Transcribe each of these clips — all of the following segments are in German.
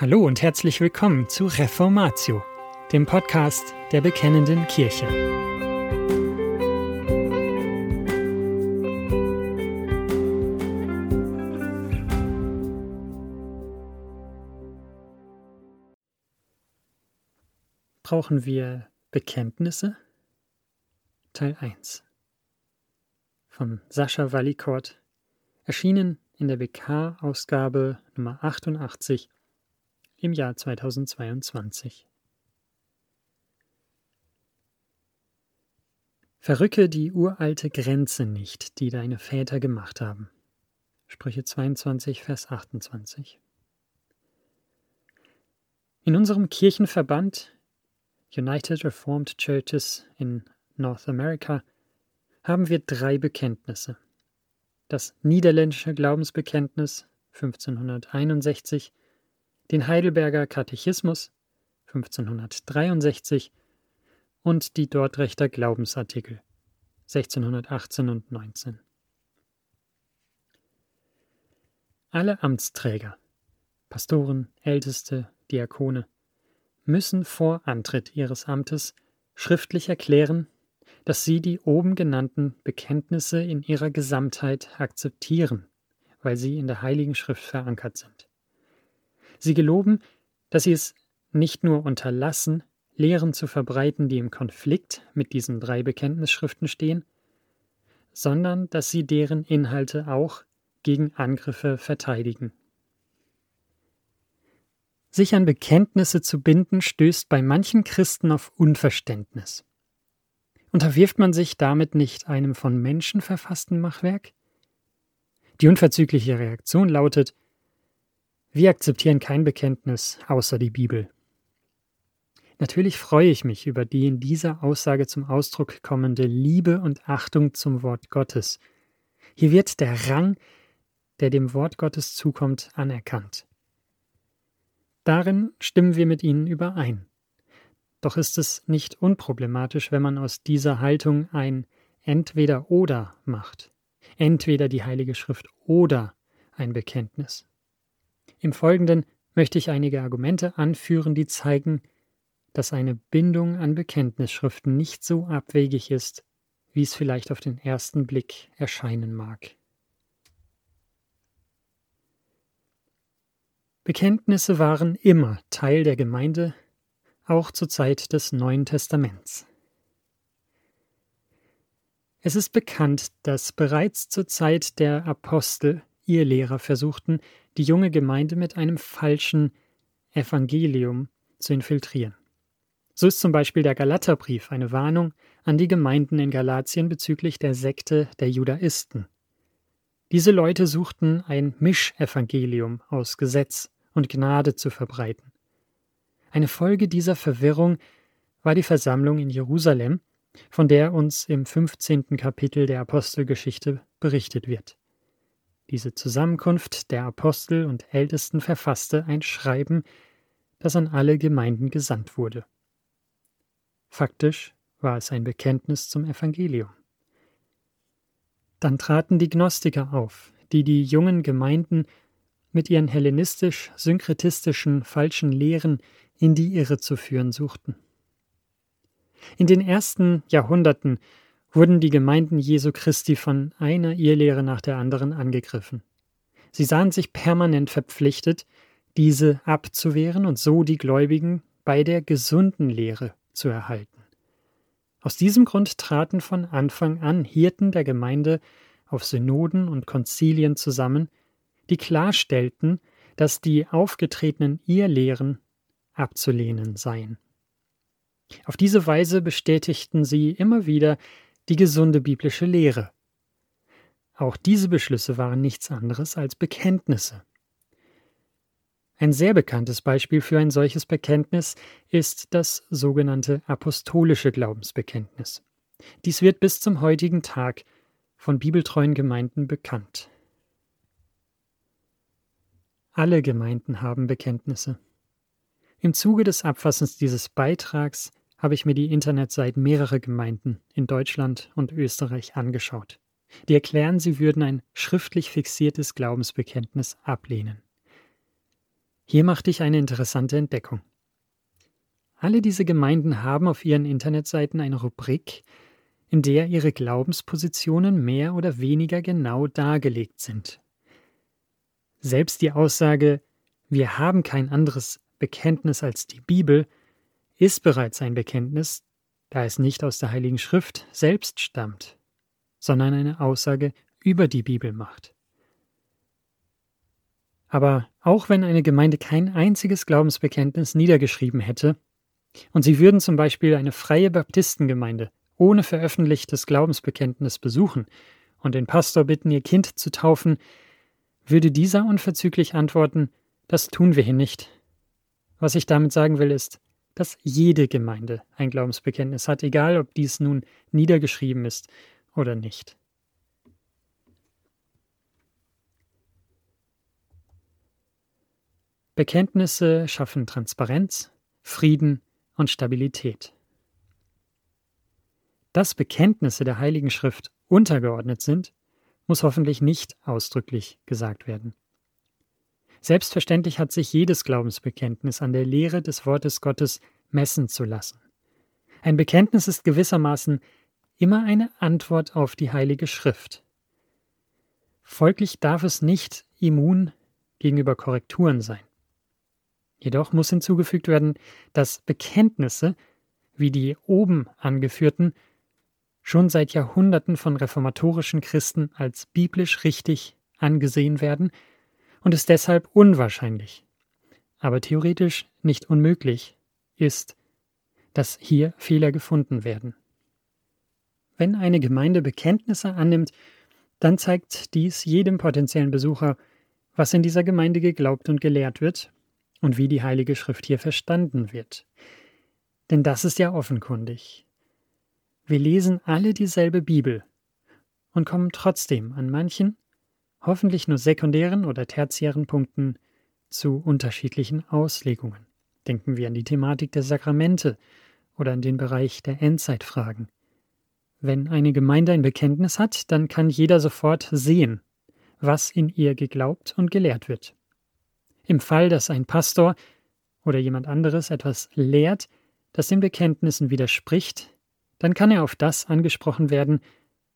Hallo und herzlich willkommen zu Reformatio, dem Podcast der Bekennenden Kirche. Brauchen wir Bekenntnisse? Teil 1 von Sascha Wallikort, erschienen in der BK-Ausgabe Nummer 88 im Jahr 2022. Verrücke die uralte Grenze nicht, die deine Väter gemacht haben. Sprüche 22, Vers 28. In unserem Kirchenverband United Reformed Churches in North America haben wir drei Bekenntnisse. Das niederländische Glaubensbekenntnis 1561, den Heidelberger Katechismus 1563 und die Dortrechter Glaubensartikel 1618 und 19. Alle Amtsträger, Pastoren, Älteste, Diakone, müssen vor Antritt ihres Amtes schriftlich erklären, dass sie die oben genannten Bekenntnisse in ihrer Gesamtheit akzeptieren, weil sie in der Heiligen Schrift verankert sind. Sie geloben, dass sie es nicht nur unterlassen, Lehren zu verbreiten, die im Konflikt mit diesen drei Bekenntnisschriften stehen, sondern dass sie deren Inhalte auch gegen Angriffe verteidigen. Sich an Bekenntnisse zu binden, stößt bei manchen Christen auf Unverständnis. Unterwirft man sich damit nicht einem von Menschen verfassten Machwerk? Die unverzügliche Reaktion lautet, wir akzeptieren kein Bekenntnis außer die Bibel. Natürlich freue ich mich über die in dieser Aussage zum Ausdruck kommende Liebe und Achtung zum Wort Gottes. Hier wird der Rang, der dem Wort Gottes zukommt, anerkannt. Darin stimmen wir mit Ihnen überein. Doch ist es nicht unproblematisch, wenn man aus dieser Haltung ein entweder oder macht. Entweder die Heilige Schrift oder ein Bekenntnis. Im Folgenden möchte ich einige Argumente anführen, die zeigen, dass eine Bindung an Bekenntnisschriften nicht so abwegig ist, wie es vielleicht auf den ersten Blick erscheinen mag. Bekenntnisse waren immer Teil der Gemeinde auch zur Zeit des Neuen Testaments. Es ist bekannt, dass bereits zur Zeit der Apostel ihr Lehrer versuchten, die junge Gemeinde mit einem falschen Evangelium zu infiltrieren. So ist zum Beispiel der Galaterbrief eine Warnung an die Gemeinden in Galatien bezüglich der Sekte der Judaisten. Diese Leute suchten ein Mischevangelium aus Gesetz und Gnade zu verbreiten. Eine Folge dieser Verwirrung war die Versammlung in Jerusalem, von der uns im 15. Kapitel der Apostelgeschichte berichtet wird. Diese Zusammenkunft der Apostel und Ältesten verfasste ein Schreiben, das an alle Gemeinden gesandt wurde. Faktisch war es ein Bekenntnis zum Evangelium. Dann traten die Gnostiker auf, die die jungen Gemeinden mit ihren hellenistisch-synkretistischen falschen Lehren in die Irre zu führen suchten. In den ersten Jahrhunderten wurden die Gemeinden Jesu Christi von einer Irrlehre nach der anderen angegriffen. Sie sahen sich permanent verpflichtet, diese abzuwehren und so die Gläubigen bei der gesunden Lehre zu erhalten. Aus diesem Grund traten von Anfang an Hirten der Gemeinde auf Synoden und Konzilien zusammen, die klarstellten, dass die aufgetretenen Irrlehren abzulehnen seien. Auf diese Weise bestätigten sie immer wieder die gesunde biblische Lehre. Auch diese Beschlüsse waren nichts anderes als Bekenntnisse. Ein sehr bekanntes Beispiel für ein solches Bekenntnis ist das sogenannte apostolische Glaubensbekenntnis. Dies wird bis zum heutigen Tag von bibeltreuen Gemeinden bekannt. Alle Gemeinden haben Bekenntnisse. Im Zuge des Abfassens dieses Beitrags habe ich mir die Internetseiten mehrerer Gemeinden in Deutschland und Österreich angeschaut. Die erklären, sie würden ein schriftlich fixiertes Glaubensbekenntnis ablehnen. Hier machte ich eine interessante Entdeckung. Alle diese Gemeinden haben auf ihren Internetseiten eine Rubrik, in der ihre Glaubenspositionen mehr oder weniger genau dargelegt sind. Selbst die Aussage, wir haben kein anderes Bekenntnis als die Bibel, ist bereits ein Bekenntnis, da es nicht aus der Heiligen Schrift selbst stammt, sondern eine Aussage über die Bibel macht. Aber auch wenn eine Gemeinde kein einziges Glaubensbekenntnis niedergeschrieben hätte, und sie würden zum Beispiel eine freie Baptistengemeinde ohne veröffentlichtes Glaubensbekenntnis besuchen und den Pastor bitten, ihr Kind zu taufen, würde dieser unverzüglich antworten, das tun wir hier nicht. Was ich damit sagen will, ist, dass jede Gemeinde ein Glaubensbekenntnis hat, egal ob dies nun niedergeschrieben ist oder nicht. Bekenntnisse schaffen Transparenz, Frieden und Stabilität. Dass Bekenntnisse der Heiligen Schrift untergeordnet sind, muss hoffentlich nicht ausdrücklich gesagt werden. Selbstverständlich hat sich jedes Glaubensbekenntnis an der Lehre des Wortes Gottes messen zu lassen. Ein Bekenntnis ist gewissermaßen immer eine Antwort auf die Heilige Schrift. Folglich darf es nicht immun gegenüber Korrekturen sein. Jedoch muss hinzugefügt werden, dass Bekenntnisse, wie die oben angeführten, schon seit Jahrhunderten von reformatorischen Christen als biblisch richtig angesehen werden und es deshalb unwahrscheinlich, aber theoretisch nicht unmöglich ist, dass hier Fehler gefunden werden. Wenn eine Gemeinde Bekenntnisse annimmt, dann zeigt dies jedem potenziellen Besucher, was in dieser Gemeinde geglaubt und gelehrt wird und wie die Heilige Schrift hier verstanden wird. Denn das ist ja offenkundig. Wir lesen alle dieselbe Bibel und kommen trotzdem an manchen, hoffentlich nur sekundären oder tertiären Punkten zu unterschiedlichen Auslegungen. Denken wir an die Thematik der Sakramente oder an den Bereich der Endzeitfragen. Wenn eine Gemeinde ein Bekenntnis hat, dann kann jeder sofort sehen, was in ihr geglaubt und gelehrt wird. Im Fall, dass ein Pastor oder jemand anderes etwas lehrt, das den Bekenntnissen widerspricht, dann kann er auf das angesprochen werden,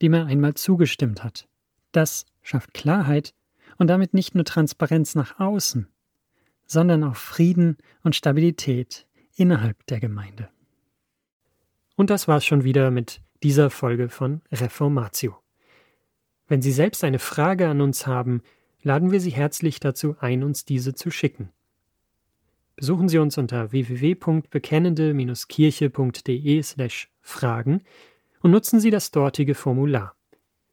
dem er einmal zugestimmt hat. Das schafft Klarheit und damit nicht nur Transparenz nach außen, sondern auch Frieden und Stabilität innerhalb der Gemeinde. Und das war's schon wieder mit dieser Folge von Reformatio. Wenn Sie selbst eine Frage an uns haben, laden wir Sie herzlich dazu ein, uns diese zu schicken. Besuchen Sie uns unter www.bekennende-kirche.de/fragen und nutzen Sie das dortige Formular.